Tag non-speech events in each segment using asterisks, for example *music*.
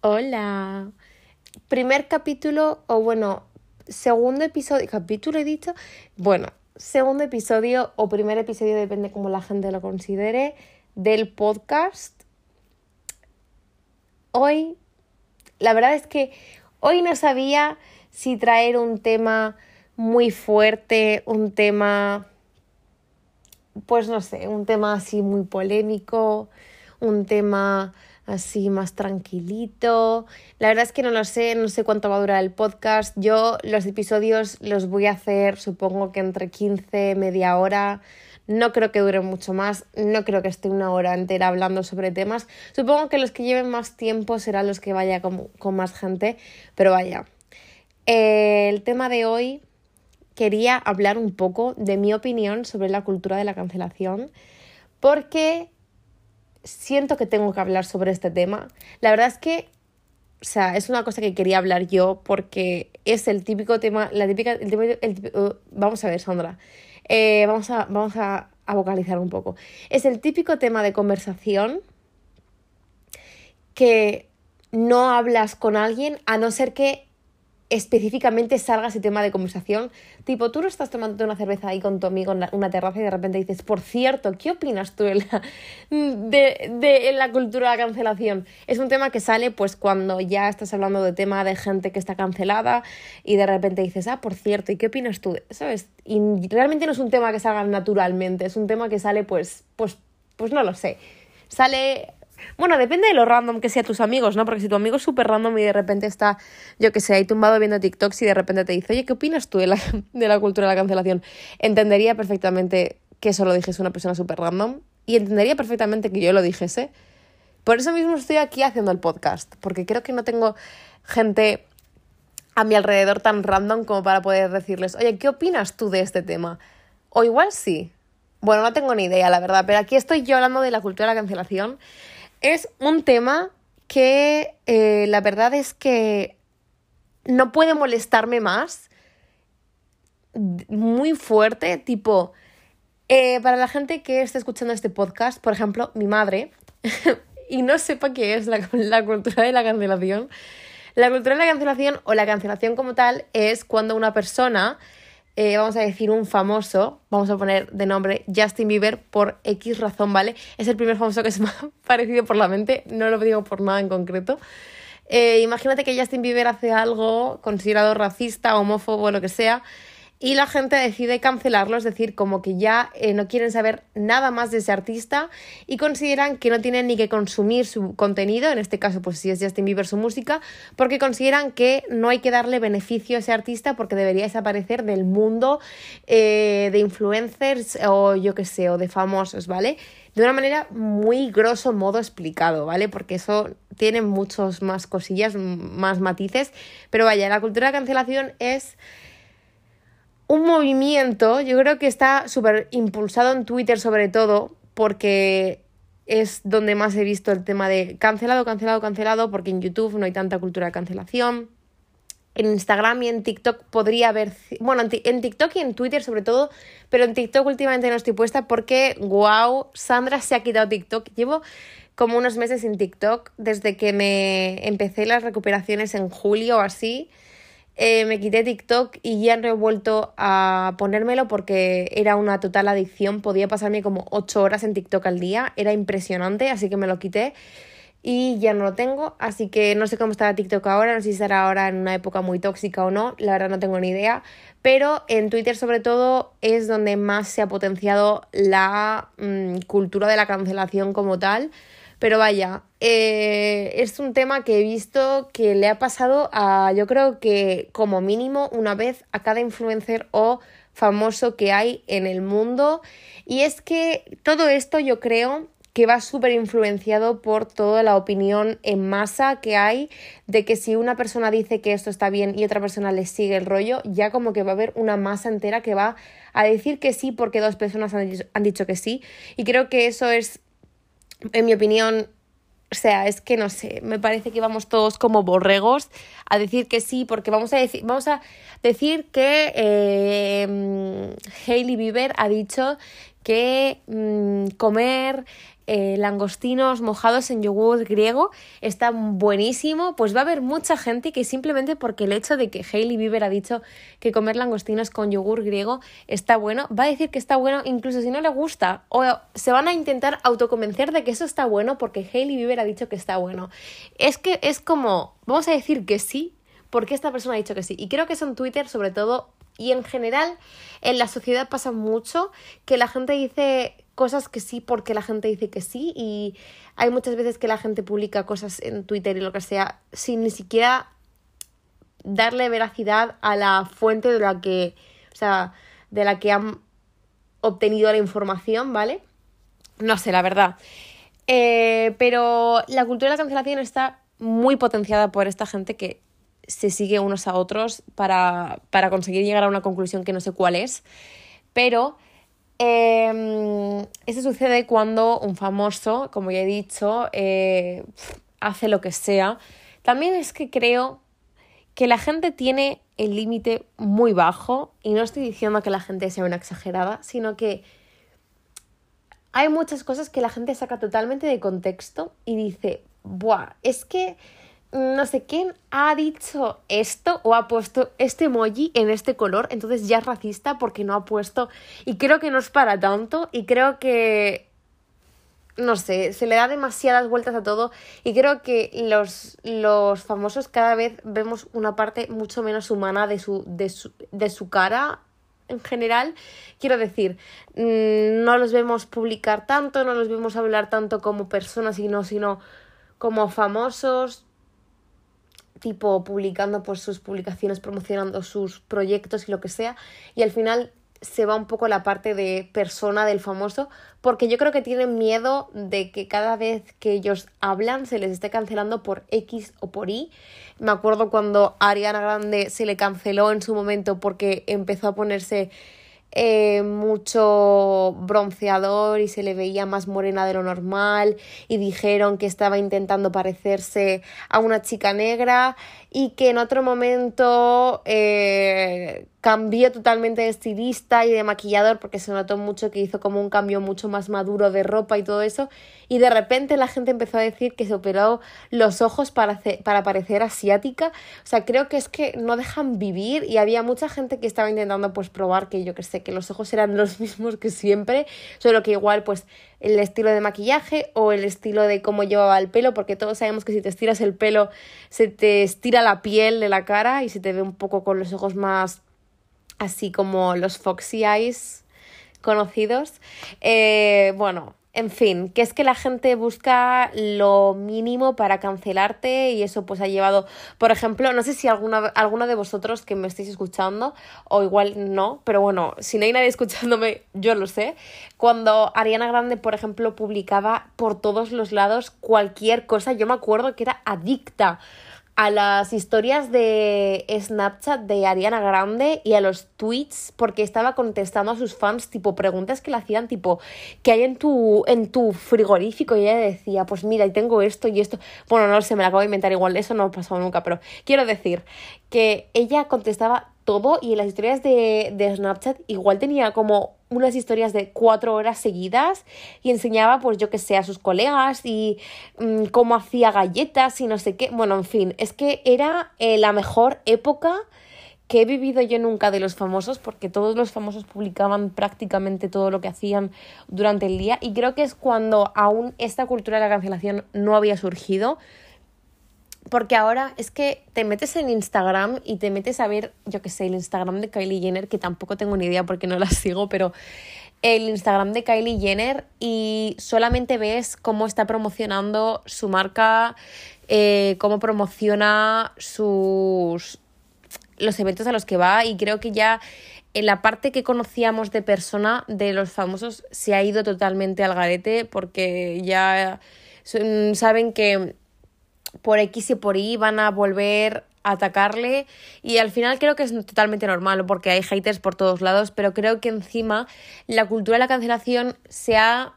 Hola. Primer capítulo, o bueno, segundo episodio, capítulo he dicho, bueno, segundo episodio o primer episodio, depende cómo la gente lo considere, del podcast. Hoy, la verdad es que hoy no sabía si traer un tema muy fuerte, un tema, pues no sé, un tema así muy polémico, un tema así más tranquilito. La verdad es que no lo sé, no sé cuánto va a durar el podcast. Yo los episodios los voy a hacer supongo que entre 15, media hora. No creo que dure mucho más, no creo que esté una hora entera hablando sobre temas. Supongo que los que lleven más tiempo serán los que vaya con, con más gente, pero vaya. el tema de hoy quería hablar un poco de mi opinión sobre la cultura de la cancelación, porque siento que tengo que hablar sobre este tema. La verdad es que, o sea, es una cosa que quería hablar yo porque es el típico tema, la típica, el uh, vamos a ver, Sandra, eh, vamos, a, vamos a vocalizar un poco. Es el típico tema de conversación que no hablas con alguien a no ser que específicamente salga ese tema de conversación. Tipo, tú no estás tomando una cerveza ahí con tu amigo en una terraza y de repente dices, por cierto, ¿qué opinas tú de la, de, la cultura de la cancelación? Es un tema que sale pues cuando ya estás hablando de tema de gente que está cancelada y de repente dices, ah, por cierto, ¿y qué opinas tú? ¿Sabes? Y realmente no es un tema que salga naturalmente, es un tema que sale pues, pues, pues no lo sé. Sale bueno, depende de lo random que sea tus amigos, ¿no? Porque si tu amigo es súper random y de repente está, yo que sé, ahí tumbado viendo TikToks y de repente te dice, oye, ¿qué opinas tú de la, *laughs* de la cultura de la cancelación? Entendería perfectamente que eso lo dijese una persona súper random y entendería perfectamente que yo lo dijese. Por eso mismo estoy aquí haciendo el podcast, porque creo que no tengo gente a mi alrededor tan random como para poder decirles, oye, ¿qué opinas tú de este tema? O igual sí. Bueno, no tengo ni idea, la verdad, pero aquí estoy yo hablando de la cultura de la cancelación es un tema que eh, la verdad es que no puede molestarme más. Muy fuerte, tipo, eh, para la gente que está escuchando este podcast, por ejemplo, mi madre, *laughs* y no sepa qué es la, la cultura de la cancelación, la cultura de la cancelación o la cancelación como tal es cuando una persona eh, vamos a decir, un famoso, vamos a poner de nombre Justin Bieber por X razón, ¿vale? Es el primer famoso que se *laughs* me ha parecido por la mente, no lo digo por nada en concreto. Eh, imagínate que Justin Bieber hace algo considerado racista, homófobo, lo que sea, y la gente decide cancelarlo, es decir, como que ya eh, no quieren saber nada más de ese artista y consideran que no tienen ni que consumir su contenido, en este caso pues si es Justin Bieber su música, porque consideran que no hay que darle beneficio a ese artista porque debería desaparecer del mundo eh, de influencers o yo qué sé, o de famosos, ¿vale? De una manera muy grosso modo explicado, ¿vale? Porque eso tiene muchos más cosillas, más matices, pero vaya, la cultura de cancelación es un movimiento, yo creo que está súper impulsado en Twitter sobre todo, porque es donde más he visto el tema de cancelado, cancelado, cancelado, porque en YouTube no hay tanta cultura de cancelación. En Instagram y en TikTok podría haber, bueno, en TikTok y en Twitter sobre todo, pero en TikTok últimamente no estoy puesta porque, wow, Sandra se ha quitado TikTok. Llevo como unos meses sin TikTok desde que me empecé las recuperaciones en julio o así. Eh, me quité TikTok y ya he vuelto a ponérmelo porque era una total adicción. Podía pasarme como 8 horas en TikTok al día. Era impresionante, así que me lo quité y ya no lo tengo. Así que no sé cómo estará TikTok ahora, no sé si estará ahora en una época muy tóxica o no. La verdad no tengo ni idea. Pero en Twitter sobre todo es donde más se ha potenciado la mm, cultura de la cancelación como tal. Pero vaya, eh, es un tema que he visto que le ha pasado a, yo creo que como mínimo una vez a cada influencer o famoso que hay en el mundo. Y es que todo esto yo creo que va súper influenciado por toda la opinión en masa que hay de que si una persona dice que esto está bien y otra persona le sigue el rollo, ya como que va a haber una masa entera que va a decir que sí porque dos personas han han dicho que sí. Y creo que eso es en mi opinión, o sea, es que no sé, me parece que vamos todos como borregos a decir que sí, porque vamos a decir, vamos a decir que eh, Hailey Bieber ha dicho que mm, comer eh, langostinos mojados en yogur griego está buenísimo, pues va a haber mucha gente que simplemente porque el hecho de que Hailey Bieber ha dicho que comer langostinos con yogur griego está bueno, va a decir que está bueno incluso si no le gusta, o se van a intentar autoconvencer de que eso está bueno porque Hailey Bieber ha dicho que está bueno. Es que es como, vamos a decir que sí, porque esta persona ha dicho que sí. Y creo que eso en Twitter, sobre todo, y en general, en la sociedad pasa mucho que la gente dice cosas que sí porque la gente dice que sí y hay muchas veces que la gente publica cosas en Twitter y lo que sea sin ni siquiera darle veracidad a la fuente de la que, o sea, de la que han obtenido la información, ¿vale? No sé, la verdad. Eh, pero la cultura de la cancelación está muy potenciada por esta gente que se sigue unos a otros para, para conseguir llegar a una conclusión que no sé cuál es. Pero eh, eso sucede cuando un famoso, como ya he dicho, eh, hace lo que sea. También es que creo que la gente tiene el límite muy bajo y no estoy diciendo que la gente sea una exagerada, sino que hay muchas cosas que la gente saca totalmente de contexto y dice, buah, es que no sé quién ha dicho esto o ha puesto este emoji en este color, entonces ya es racista porque no ha puesto y creo que no es para tanto y creo que no sé, se le da demasiadas vueltas a todo y creo que los, los famosos cada vez vemos una parte mucho menos humana de su, de su, de su cara en general. Quiero decir, mm, no los vemos publicar tanto, no los vemos hablar tanto como personas, sino, sino como famosos, tipo publicando pues sus publicaciones, promocionando sus proyectos y lo que sea, y al final se va un poco la parte de persona del famoso, porque yo creo que tienen miedo de que cada vez que ellos hablan se les esté cancelando por X o por Y. Me acuerdo cuando Ariana Grande se le canceló en su momento porque empezó a ponerse eh, mucho bronceador y se le veía más morena de lo normal y dijeron que estaba intentando parecerse a una chica negra y que en otro momento eh, cambió totalmente de estilista y de maquillador porque se notó mucho que hizo como un cambio mucho más maduro de ropa y todo eso. Y de repente la gente empezó a decir que se operó los ojos para, para parecer asiática. O sea creo que es que no dejan vivir y había mucha gente que estaba intentando pues probar que yo que sé que los ojos eran los *laughs* mismos que siempre solo que igual pues el estilo de maquillaje o el estilo de cómo llevaba el pelo porque todos sabemos que si te estiras el pelo se te estira la piel de la cara y se te ve un poco con los ojos más así como los Foxy Eyes conocidos. Eh, bueno, en fin, que es que la gente busca lo mínimo para cancelarte y eso pues ha llevado, por ejemplo, no sé si alguna, alguno de vosotros que me estáis escuchando o igual no, pero bueno, si no hay nadie escuchándome, yo lo sé, cuando Ariana Grande, por ejemplo, publicaba por todos los lados cualquier cosa, yo me acuerdo que era adicta a las historias de Snapchat de Ariana Grande y a los tweets porque estaba contestando a sus fans tipo preguntas que le hacían tipo ¿qué hay en tu en tu frigorífico? y ella decía pues mira y tengo esto y esto bueno no sé me la acabo de inventar igual eso no ha pasado nunca pero quiero decir que ella contestaba todo y en las historias de, de Snapchat igual tenía como unas historias de cuatro horas seguidas y enseñaba, pues yo que sé, a sus colegas y mm, cómo hacía galletas y no sé qué. Bueno, en fin, es que era eh, la mejor época que he vivido yo nunca de los famosos, porque todos los famosos publicaban prácticamente todo lo que hacían durante el día y creo que es cuando aún esta cultura de la cancelación no había surgido. Porque ahora es que te metes en Instagram y te metes a ver, yo qué sé, el Instagram de Kylie Jenner, que tampoco tengo ni idea porque no la *laughs* sigo, pero el Instagram de Kylie Jenner y solamente ves cómo está promocionando su marca, eh, cómo promociona sus los eventos a los que va y creo que ya en la parte que conocíamos de persona de los famosos se ha ido totalmente al garete porque ya saben que por X y por Y van a volver a atacarle y al final creo que es totalmente normal porque hay haters por todos lados, pero creo que encima la cultura de la cancelación se ha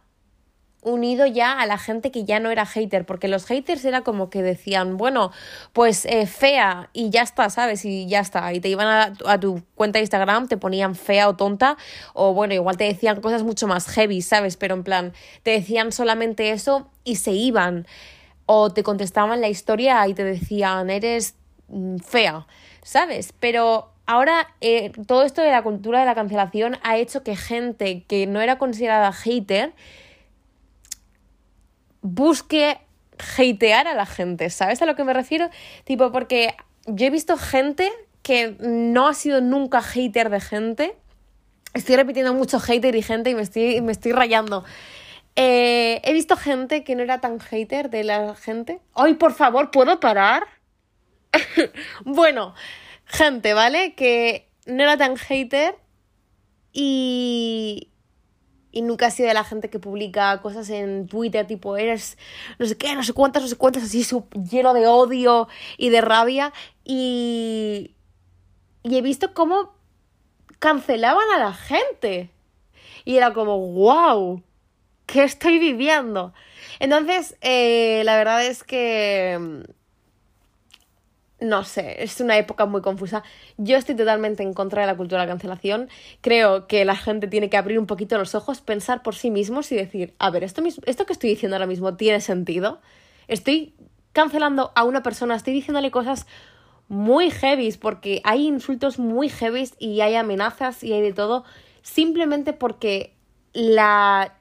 unido ya a la gente que ya no era hater, porque los haters era como que decían, bueno, pues eh, fea y ya está, ¿sabes? Y ya está. Y te iban a, a, tu cuenta de Instagram, te ponían fea o tonta, o bueno, igual te decían cosas mucho más heavy, ¿sabes? Pero en plan, te decían solamente eso y se iban. O te contestaban la historia y te decían, eres mm, fea, ¿sabes? Pero ahora eh, todo esto de la cultura de la cancelación ha hecho que gente que no era considerada hater, busque hatear a la gente, ¿sabes a lo que me refiero? Tipo, porque yo he visto gente que no ha sido nunca hater de gente. Estoy repitiendo mucho hater y gente y me estoy, me estoy rayando. Eh, he visto gente que no era tan hater de la gente. ¡Ay, por favor, ¿puedo parar? *laughs* bueno, gente, ¿vale? Que no era tan hater y, y nunca ha sido de la gente que publica cosas en Twitter, tipo, eres no sé qué, no sé cuántas, no sé cuántas, así lleno de odio y de rabia. Y, y he visto cómo cancelaban a la gente. Y era como, wow, ¿qué estoy viviendo? Entonces, eh, la verdad es que no sé, es una época muy confusa. Yo estoy totalmente en contra de la cultura de la cancelación. Creo que la gente tiene que abrir un poquito los ojos, pensar por sí mismos y decir, a ver, esto, esto que estoy diciendo ahora mismo tiene sentido. Estoy cancelando a una persona, estoy diciéndole cosas muy heavies porque hay insultos muy heavies y hay amenazas y hay de todo simplemente porque la Mm,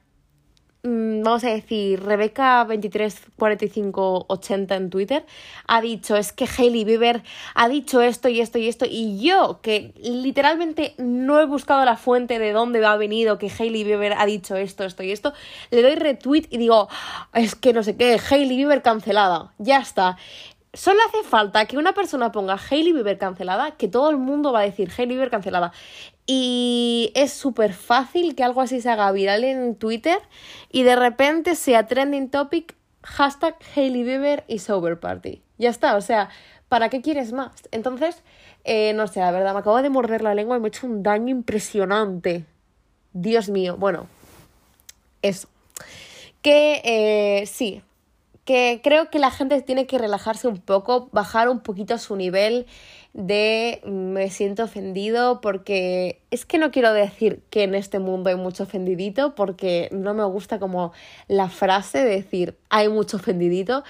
vamos a decir, Rebeca234580 en Twitter ha dicho, es que Hailey Bieber ha dicho esto y esto y esto, y yo, que literalmente no he buscado la fuente de dónde ha venido que Hailey Bieber ha dicho esto, esto y esto, le doy retweet y digo, es que no sé qué, Hailey Bieber cancelada, ya está. Solo hace falta que una persona ponga Hailey Bieber cancelada, que todo el mundo va a decir Hailey Bieber cancelada. Y es súper fácil que algo así se haga viral en Twitter y de repente sea trending topic hashtag Hailey Bieber y Sober Party. Ya está, o sea, ¿para qué quieres más? Entonces, eh, no sé, la verdad, me acabo de morder la lengua y me he hecho un daño impresionante. Dios mío, bueno, eso. Que eh, sí, que creo que la gente tiene que relajarse un poco, bajar un poquito su nivel de me siento ofendido porque es que no quiero decir que en este mundo hay mucho ofendidito porque no me gusta como la frase de decir hay mucho ofendidito,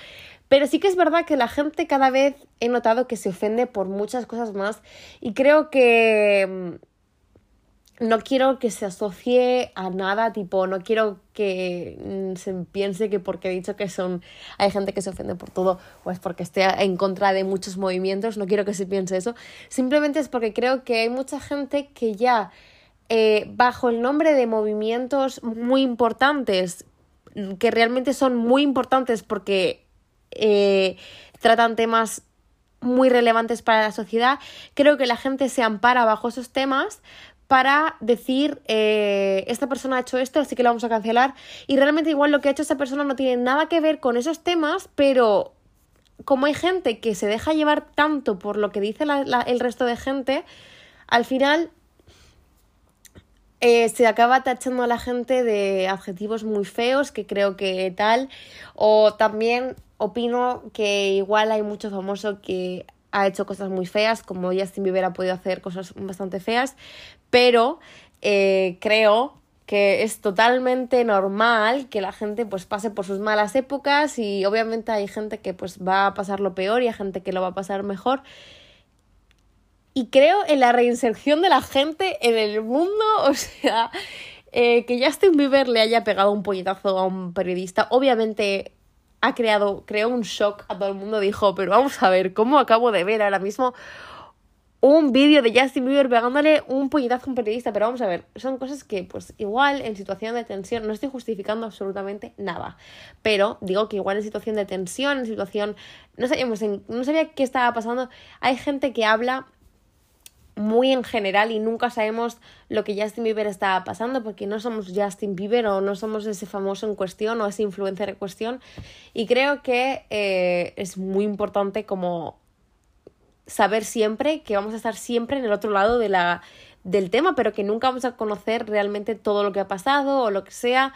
pero sí que es verdad que la gente cada vez he notado que se ofende por muchas cosas más y creo que no quiero que se asocie a nada, tipo, no quiero que mm, se piense que porque he dicho que son, hay gente que se ofende por todo o es porque esté en contra de muchos movimientos, no quiero que se piense eso, simplemente es porque creo que hay mucha gente que ya eh, bajo el nombre de movimientos muy importantes, que realmente son muy importantes porque eh, tratan temas muy relevantes para la sociedad, creo que la gente se ampara bajo esos temas para decir, eh, esta persona ha hecho esto, así que lo vamos a cancelar. Y realmente igual lo que ha hecho esa persona no tiene nada que ver con esos temas, pero como hay gente que se deja llevar tanto por lo que dice el resto de gente, al final eh, se acaba tachando a la gente de adjetivos muy feos, que creo que tal, o también opino que igual hay mucho famoso que ha hecho cosas muy feas, como Justin Bieber ha podido hacer cosas bastante feas, pero eh, creo que es totalmente normal que la gente pues pase por sus malas épocas y obviamente hay gente que pues va a pasar lo peor y hay gente que lo va a pasar mejor. Y creo en la reinserción de la gente en el mundo, *laughs* o sea, eh, que Justin Bieber le haya pegado un puñetazo a un periodista, obviamente ha creado, creó un shock a todo el mundo, dijo, pero vamos a ver, ¿cómo acabo de ver ahora mismo un vídeo de Justin Bieber pegándole un puñetazo a un periodista, pero vamos a ver, son cosas que pues igual en situación de tensión, no estoy justificando absolutamente nada, pero digo que igual en situación de tensión, en situación, no sabíamos, no sabía qué estaba pasando, hay gente que habla muy en general y nunca sabemos lo que Justin Bieber estaba pasando porque no somos Justin Bieber o no somos ese famoso en cuestión o ese influencer en cuestión y creo que eh, es muy importante como saber siempre que vamos a estar siempre en el otro lado de la, del tema, pero que nunca vamos a conocer realmente todo lo que ha pasado o lo que sea.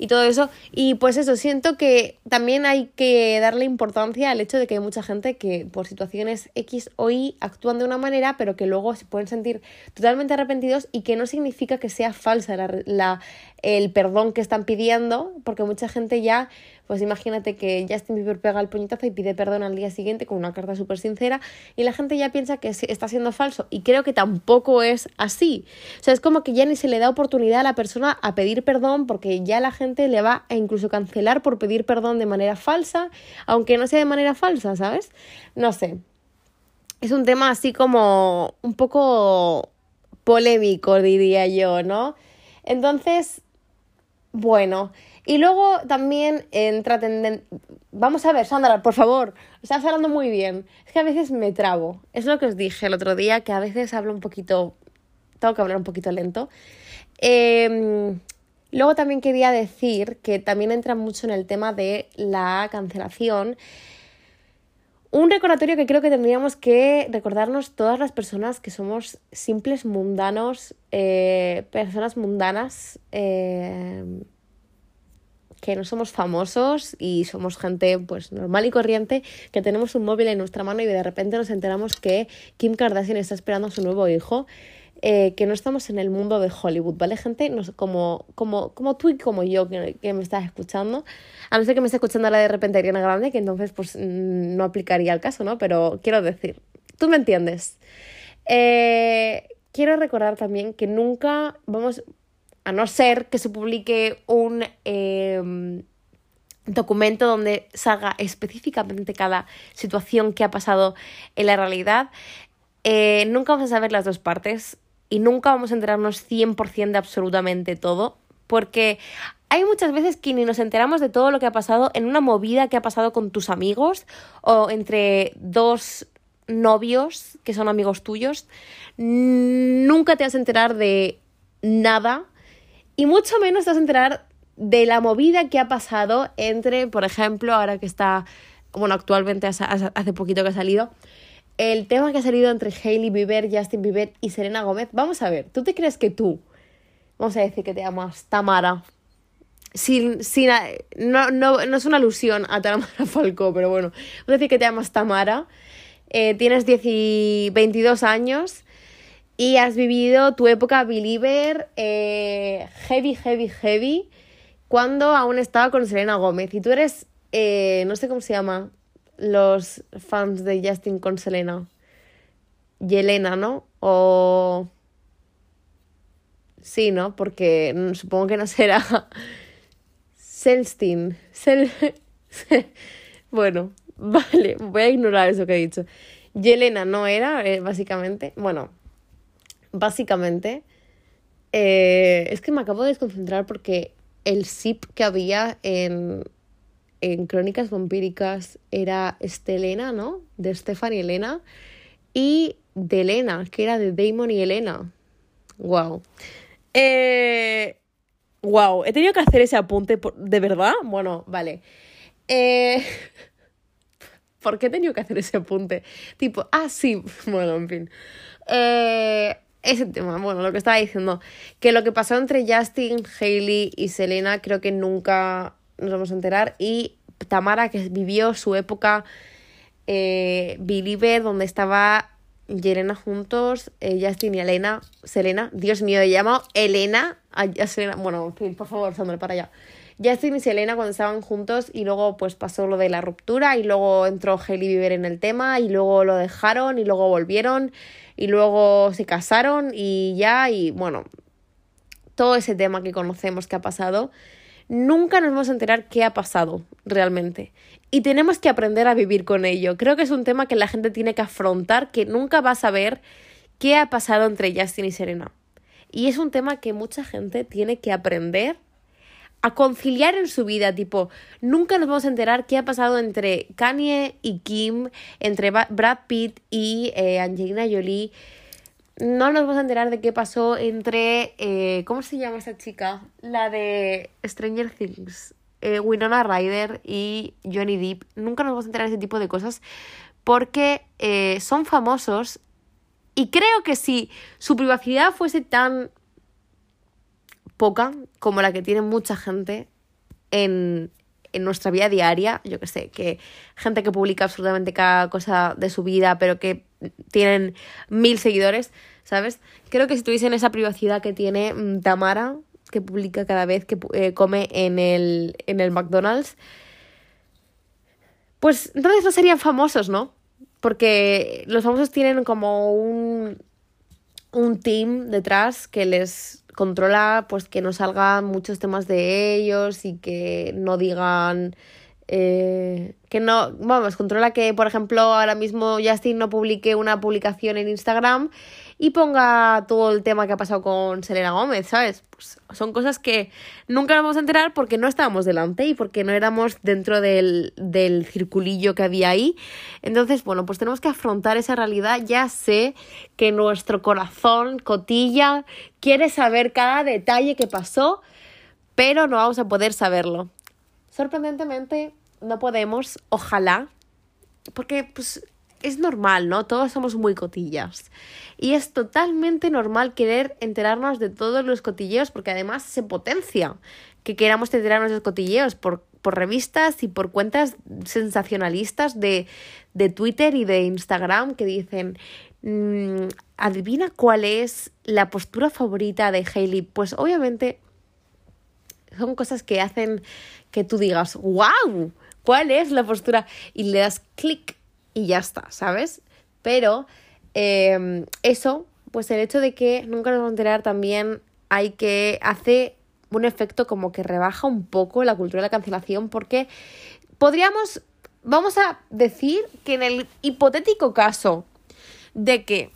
Y todo eso. Y pues eso, siento que también hay que darle importancia al hecho de que hay mucha gente que por situaciones X o Y actúan de una manera, pero que luego se pueden sentir totalmente arrepentidos y que no significa que sea falsa la, el perdón que están pidiendo, porque mucha gente ya pues imagínate que Justin Bieber pega el puñetazo y pide perdón al día siguiente con una carta súper sincera y la gente ya piensa que está siendo falso y creo que tampoco es así. O sea, es como que ya ni se le da oportunidad a la persona a pedir perdón porque ya la gente le va a incluso cancelar por pedir perdón de manera falsa, aunque no sea de manera falsa, ¿sabes? No sé. Es un tema así como un poco polémico, diría yo, ¿no? Entonces, bueno, y luego también entra tendencia... Vamos a ver, Sandra, por favor, estás hablando muy bien. Es que a veces me trabo. Es lo que os dije el otro día, que a veces hablo un poquito... Tengo que hablar un poquito lento. Em, luego también quería decir que también entra mucho en el tema de la cancelación. Un recordatorio que creo que tendríamos que recordarnos todas las personas que somos simples mundanos, eh, personas mundanas. Eh, que no somos famosos y somos gente pues normal y corriente, que tenemos un móvil en nuestra mano y de repente nos enteramos que Kim Kardashian está esperando a su nuevo hijo. Eh, que no estamos en el mundo de Hollywood, ¿vale, gente? como, como, como tú y como yo que, me estás escuchando. A no ser que me esté escuchando ahora de repente Ariana Grande, que entonces pues mm, no aplicaría el caso, ¿no? Pero quiero decir, tú me entiendes. Eh, quiero recordar también que nunca vamos, a no ser que se publique un em, documento donde salga específicamente cada situación que ha pasado en la realidad, eh, nunca vamos a saber las dos partes y nunca vamos a enterarnos 100% de absolutamente todo, porque hay muchas veces que ni nos enteramos de todo lo que ha pasado en una movida que ha pasado con tus amigos o entre dos novios que son amigos tuyos. Nunca te vas a enterar de nada y mucho menos te vas a enterar de la movida que ha pasado entre, por ejemplo, ahora que está, bueno, actualmente hace poquito que ha salido, el tema que ha salido entre Hailey Bieber, Justin Bieber y Serena Gómez. Vamos a ver, ¿tú te crees que tú, vamos a decir que te llamas Tamara, sin, sin, no, no, no es una alusión a Tamara *laughs* Falcó, pero bueno, vamos a decir que te llamas Tamara, eh, tienes 10 22 años y has vivido tu época believer eh, heavy, heavy, heavy cuando aún estaba con Selena Gómez. Y tú eres, eh, no sé cómo se llama, los fans de Justin con Selena. Yelena, ¿no? O... Sí, ¿no? Porque supongo que no será Selstein. *laughs* bueno, vale, voy a ignorar eso que he dicho. Yelena no era, eh, básicamente. Bueno, básicamente, eh, es que me acabo de desconcentrar porque el zip que había en, en Crónicas Vampíricas era Estelena, ¿no? De Stephanie y Elena. Y de Elena, que era de Damon y Elena. Wow. Eh, wow, he tenido que hacer ese apunte, ¿de verdad? Bueno, vale. Eh, *laughs* ¿Por qué he tenido que hacer ese apunte? Tipo, ah, sí, *laughs* bueno, en fin. Eh, ese tema, bueno, lo que estaba diciendo, que lo que pasó entre Justin, Hailey y Selena creo que nunca nos vamos a enterar y Tamara que vivió su época eh, Believer donde estaba Yelena juntos, eh, Justin y Elena, Selena, Dios mío, he llamado Elena a, Selena, bueno, por favor, Sandra, para allá. Justin y Selena cuando estaban juntos y luego pues pasó lo de la ruptura y luego entró Hailey Bieber en el tema y luego lo dejaron y luego volvieron y luego se casaron y ya, y bueno, todo ese tema que conocemos que ha pasado, nunca nos vamos a enterar qué ha pasado realmente. Y tenemos que aprender a vivir con ello. Creo que es un tema que la gente tiene que afrontar, que nunca va a saber qué ha pasado entre Justin y Serena. Y es un tema que mucha gente tiene que aprender a conciliar en su vida, tipo, nunca nos vamos a enterar qué ha pasado entre Kanye y Kim, entre Brad Pitt y eh, Angelina Jolie. No nos vamos a enterar de qué pasó entre, eh, ¿cómo se llama esa chica? La de Stranger Things, eh, Winona Ryder y Johnny Depp. Nunca nos vamos a enterar de ese tipo de cosas porque son famosos y creo que si su privacidad fuese tan poca como la que tiene mucha gente, en, en nuestra vida diaria, yo que sé, que gente que publica absolutamente cada cosa de su vida, pero que tienen mil seguidores, ¿sabes? Creo que si tuviesen esa privacidad que tiene mm, Tamara, que publica cada vez que eh, come en el, en el McDonald's, pues entonces no serían famosos, ¿no? Porque los famosos tienen como un, un team detrás que les controla pues que no salgan muchos temas de ellos y que no digan eh, que no, vamos, controla que, por ejemplo, ahora mismo Justin no publique una publicación en Instagram y ponga todo el tema que ha pasado con Selena Gómez, ¿sabes? Pues son cosas que nunca vamos a enterar porque no estábamos delante y porque no éramos dentro del, del circulillo que había ahí. Entonces, bueno, pues tenemos que afrontar esa realidad. Ya sé que nuestro corazón cotilla, quiere saber cada detalle que pasó, pero no vamos a poder saberlo. Sorprendentemente, no podemos, ojalá, porque pues es normal, ¿no? Todos somos muy cotillas. Y es totalmente normal querer enterarnos de todos los cotilleos, porque además se potencia que queramos enterarnos de los cotilleos por, por revistas y por cuentas sensacionalistas de, de Twitter y de Instagram que dicen, mm, adivina cuál es la postura favorita de Hailey. Pues obviamente son cosas que hacen que tú digas, wow, ¿cuál es la postura? Y le das clic y ya está, ¿sabes? Pero em, eso, pues el hecho de que nunca nos vamos a enterar también hay que hace un efecto como que rebaja un poco la cultura de la cancelación porque podríamos, vamos a decir que en el hipotético caso de que,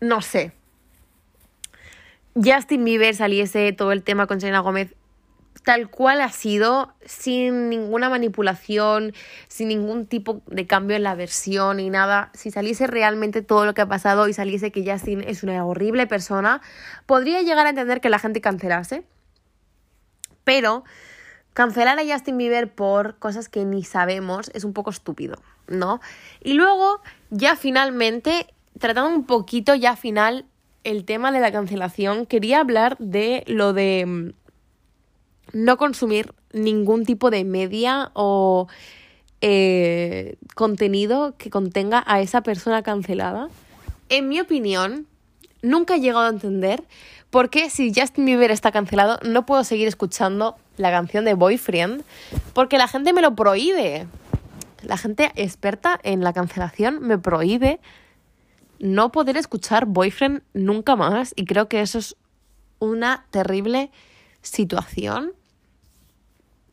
no sé, Justin Bieber saliese todo el tema con Selena Gómez tal cual ha sido, sin ninguna manipulación, sin ningún tipo de cambio en la versión ni nada. Si saliese realmente todo lo que ha pasado y saliese que Justin es una horrible persona, podría llegar a entender que la gente cancelase. Pero cancelar a Justin Bieber por cosas que ni sabemos es un poco estúpido, ¿no? Y luego, ya finalmente, tratando un poquito ya final el tema de la cancelación, quería hablar de lo de mm, no consumir ningún tipo de media o eh, contenido que contenga a esa persona cancelada. En mi opinión, nunca he llegado a entender por qué si Justin Bieber está cancelado no puedo seguir escuchando la canción de Boyfriend porque la gente me lo prohíbe. La gente experta en la cancelación me prohíbe no poder escuchar Boyfriend nunca más y creo que eso es una terrible situación.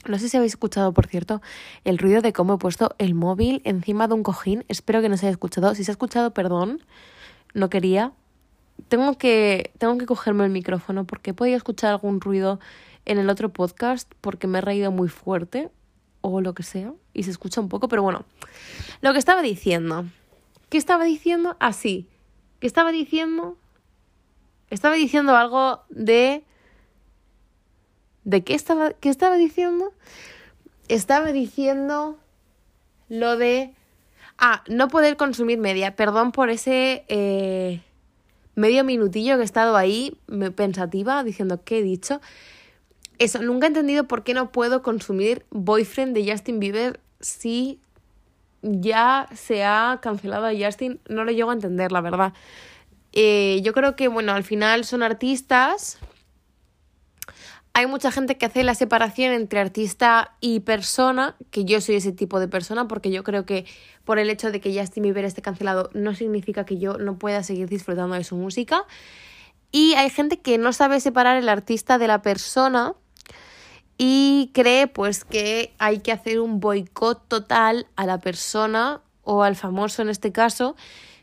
No sé si habéis escuchado, por cierto, el ruido de cómo he puesto el móvil encima de un cojín. Espero que no se haya escuchado. Si se ha escuchado, perdón. No quería. Tengo que, tengo que cogerme el micrófono porque he podido escuchar algún ruido en el otro podcast porque me he reído muy fuerte o lo que sea y se escucha un poco, pero bueno. Lo que estaba diciendo. ¿Qué estaba diciendo? Así. Ah, ¿Qué estaba diciendo? Estaba diciendo algo de ¿De qué estaba, qué estaba diciendo? Estaba diciendo lo de... Ah, no poder consumir media. Perdón por ese eh, medio minutillo que he estado ahí pensativa diciendo qué he dicho. Eso, nunca he entendido por qué no puedo consumir Boyfriend de Justin Bieber si ya se ha cancelado a Justin. No lo llego a entender, la verdad. Eh, yo creo que, bueno, al final son artistas hay mucha gente que hace la separación entre artista y persona, que yo soy ese tipo de persona, porque yo creo que por el hecho de que Justin Bieber esté cancelado no significa que yo no pueda seguir disfrutando de su música. Y hay gente que no sabe separar el artista de la persona y cree pues que hay que hacer un boicot total a la persona o al famoso en este caso,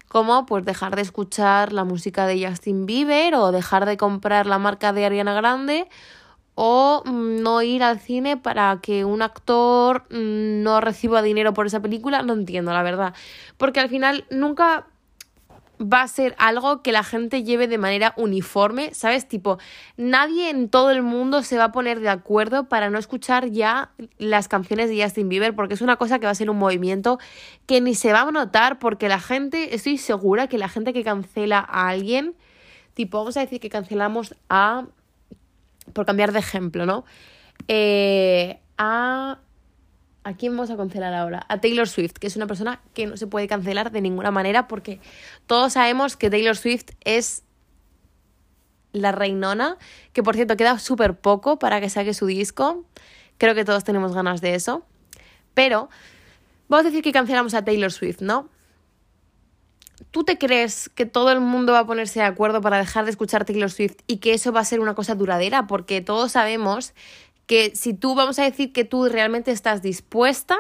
como pues dejar de escuchar la música de Justin Bieber o dejar de comprar la marca de Ariana Grande o mm, no ir al cine para que un actor mm, no reciba dinero por esa película, no entiendo, la verdad. Porque al final nunca va a ser algo que la gente lleve de manera uniforme, ¿sabes? Tipo, nadie en todo el mundo se va a poner de acuerdo para no escuchar ya las canciones de Justin Bieber, porque es una cosa que va a ser un movimiento que ni se va a notar, porque la gente, estoy segura que la gente que cancela a alguien, tipo, vamos a decir que cancelamos a por cambiar de ejemplo, ¿no? eh, a... ¿A quién vamos a cancelar ahora? A Taylor Swift, que es una persona que no se puede cancelar de ninguna manera porque todos sabemos que Taylor Swift es la reinona, que por cierto queda súper poco para que saque su disco. Creo que todos tenemos ganas de eso. Pero vamos a decir que cancelamos a Taylor Swift, ¿no? ¿Tú te crees que todo el mundo va a ponerse de acuerdo para dejar de escuchar Taylor Swift y que eso va a ser una cosa duradera? Porque todos sabemos que si tú vamos a decir que tú realmente estás dispuesta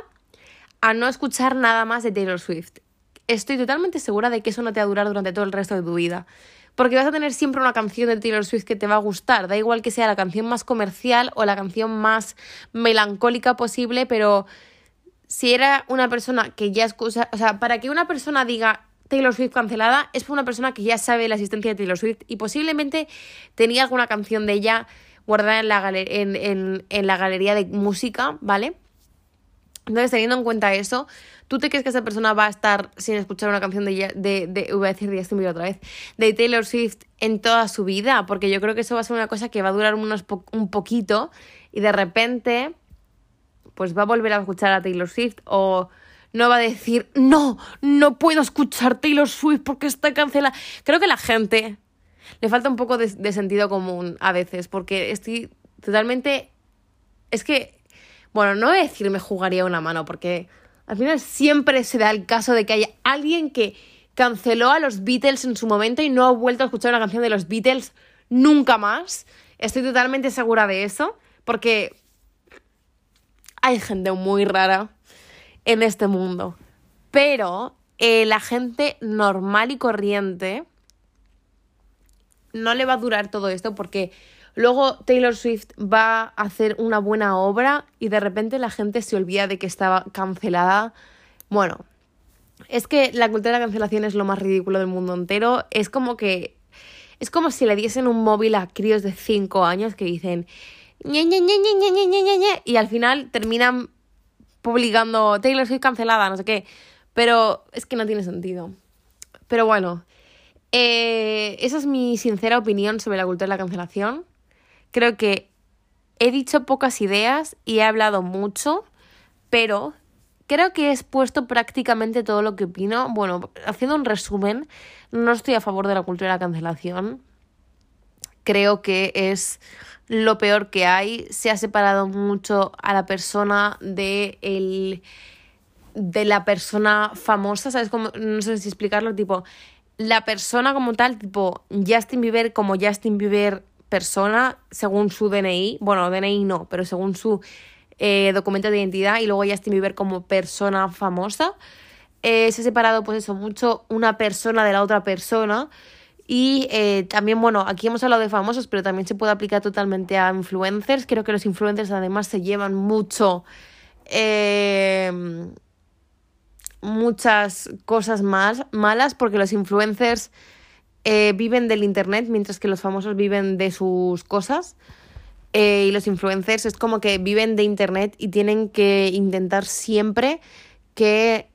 a no escuchar nada más de Taylor Swift, estoy totalmente segura de que eso no te va a durar durante todo el resto de tu vida. Porque vas a tener siempre una canción de Taylor Swift que te va a gustar. Da igual que sea la canción más comercial o la canción más melancólica posible, pero si era una persona que ya escucha. O sea, para que una persona diga Taylor Swift cancelada, es una persona que ya sabe la existencia de Taylor Swift y posiblemente tenía alguna canción de ella guardada en la, en, la galería de música, ¿vale? Entonces, teniendo en cuenta eso, ¿tú te crees que esa persona va a estar sin escuchar una canción de, de, de voy a decir de Justin otra vez, de Taylor Swift en toda su vida? Porque yo creo que eso va a ser una cosa que va a durar unos un poquito y de repente, pues va a volver a escuchar a Taylor Swift o no va a decir, no, no puedo escuchar Taylor Swift porque está cancelada. Creo que la gente le falta un poco de, sentido común a veces, porque estoy totalmente... Es que, bueno, no voy a decir me jugaría una mano, porque al final siempre se da el caso de que haya alguien que canceló a los Beatles en su momento y no ha vuelto a escuchar una canción de los Beatles nunca más. Estoy totalmente segura de eso, porque hay gente muy rara en este mundo. Pero eh, la gente normal y corriente no le va a durar todo esto porque luego Taylor Swift va a hacer una buena obra y de repente la gente se olvida de que estaba cancelada. Bueno, es que la cultura de la cancelación es lo más ridículo del mundo entero. Es como que. Es como si le diesen un móvil a críos de 5 años que dicen. y al final terminan publicando Taylor Swift cancelada, no sé qué. Pero es que no tiene sentido. Pero bueno, eh, esa es mi sincera opinión sobre la cultura de la cancelación. Creo que he dicho pocas ideas y he hablado mucho, pero creo que he expuesto prácticamente todo lo que opino. Bueno, haciendo un resumen, no estoy a favor de la cultura de la cancelación. Creo que es lo peor que hay. Se ha separado mucho a la persona de el de la persona famosa, ¿sabes cómo? No sé si explicarlo, tipo, la persona como tal, tipo Justin Bieber como Justin Bieber persona, según su DNI, bueno, DNI no, pero según su eh, documento de identidad, y luego Justin Bieber como persona famosa. Eh, se ha separado, pues eso, mucho una persona de la otra persona. Y eh, también, bueno, aquí hemos hablado de famosos, pero también se puede aplicar totalmente a influencers. Creo que los influencers además se llevan mucho muchas cosas más malas porque los influencers eh, viven del internet mientras que los famosos viven de sus cosas. Eh, y los influencers es como que viven de internet y tienen que intentar siempre que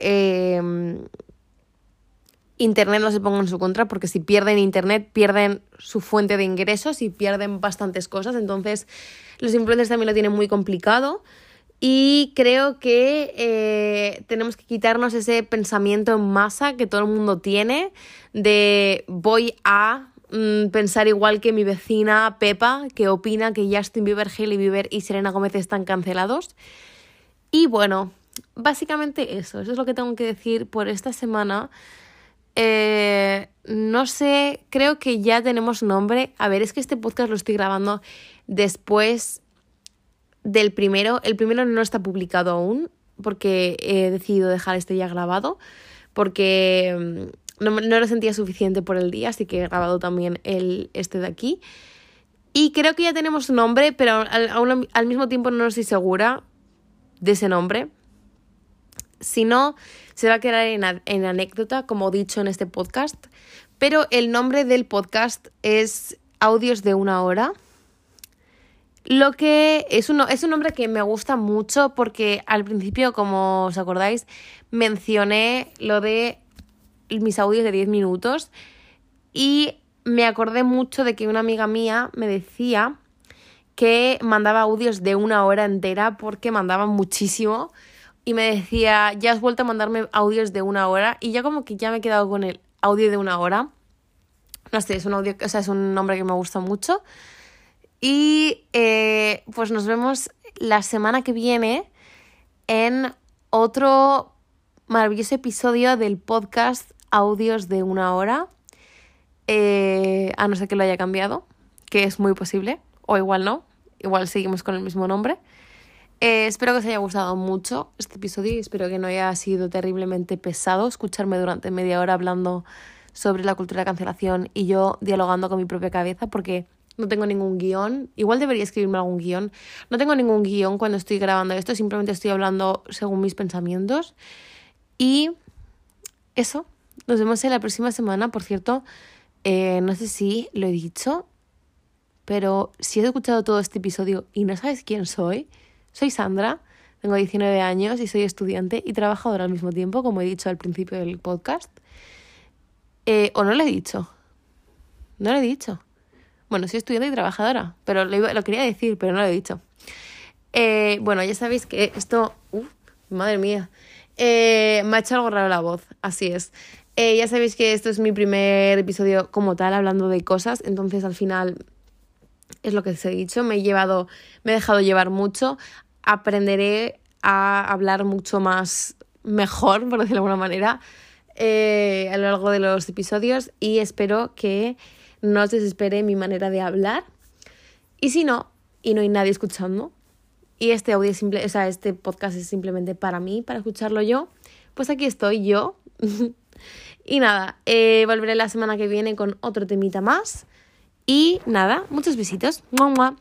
internet no se ponga en su contra porque si pierden internet pierden su fuente de ingresos y pierden bastantes cosas entonces los influencers también lo tienen muy complicado y creo que eh, tenemos que quitarnos ese pensamiento en masa que todo el mundo tiene de voy a mm, pensar igual que mi vecina Pepa, que opina que Justin Bieber, Hailey Bieber y Serena Gómez están cancelados. Y bueno, básicamente eso, eso es lo que tengo que decir por esta semana. Eh, no sé, creo que ya tenemos nombre. A ver, es que este podcast lo estoy grabando después del primero. El primero no está publicado aún porque he decidido dejar este ya grabado porque mm, no, no lo sentía suficiente por el día, así que he grabado también el, este de aquí. Y creo que ya tenemos nombre, pero al, al mismo tiempo no estoy segura de ese nombre. Si no, se va a quedar en, anécdota, como he dicho en este podcast. Pero el nombre del podcast es Audios de una hora. Lo que es un, es un nombre que me gusta mucho porque al principio, como os acordáis, mencioné lo de mis audios de 10 minutos y me acordé mucho de que una amiga mía me decía que mandaba audios de una hora entera porque mandaba muchísimo y me decía, ya has vuelto a mandarme audios de una hora y ya como que ya me he quedado con el audio de una hora. No sé, es un audio, o sea, es un nombre que me gusta mucho. Y eh, pues nos vemos la semana que viene en otro maravilloso episodio del podcast Audios de una hora. Eh, a no ser que lo haya cambiado, que es muy posible, o igual no, igual seguimos con el mismo nombre. Eh, espero que os haya gustado mucho este episodio y espero que no haya sido terriblemente pesado escucharme durante media hora hablando sobre la cultura de cancelación y yo dialogando con mi propia cabeza porque no tengo ningún guion. Igual debería escribirme algún guion. No tengo ningún guion cuando estoy grabando esto, simplemente estoy hablando según mis pensamientos. Y eso, nos vemos en la próxima semana. Por cierto, eh, no sé si lo he dicho, pero si has escuchado todo este episodio y no sabes quién soy, soy Sandra, tengo 19 años y soy estudiante y trabajadora al mismo tiempo, como he dicho al principio del podcast. Eh, ¿O no lo he dicho? No lo he dicho. Bueno, soy estudiante y trabajadora, pero lo, quería decir, pero no lo he dicho. Eh, bueno, ya sabéis que esto... madre mía. Eh, me ha hecho algo raro la voz, así es. ya sabéis que esto es mi primer episodio como tal, hablando de cosas, entonces al final es lo que os he dicho, me he llevado, me he dejado llevar mucho aprenderé a hablar mucho más mejor, por decirlo de alguna manera, eh, a lo largo de los episodios y espero que no os desespere mi manera de hablar. Y si no, y no hay nadie escuchando, y este audio simple, o sea, este podcast es simplemente para mí, para escucharlo yo, pues aquí estoy yo. *laughs* y nada, eh, volveré la semana que viene con otro temita más. Y nada, muchos besitos. ¡Mua,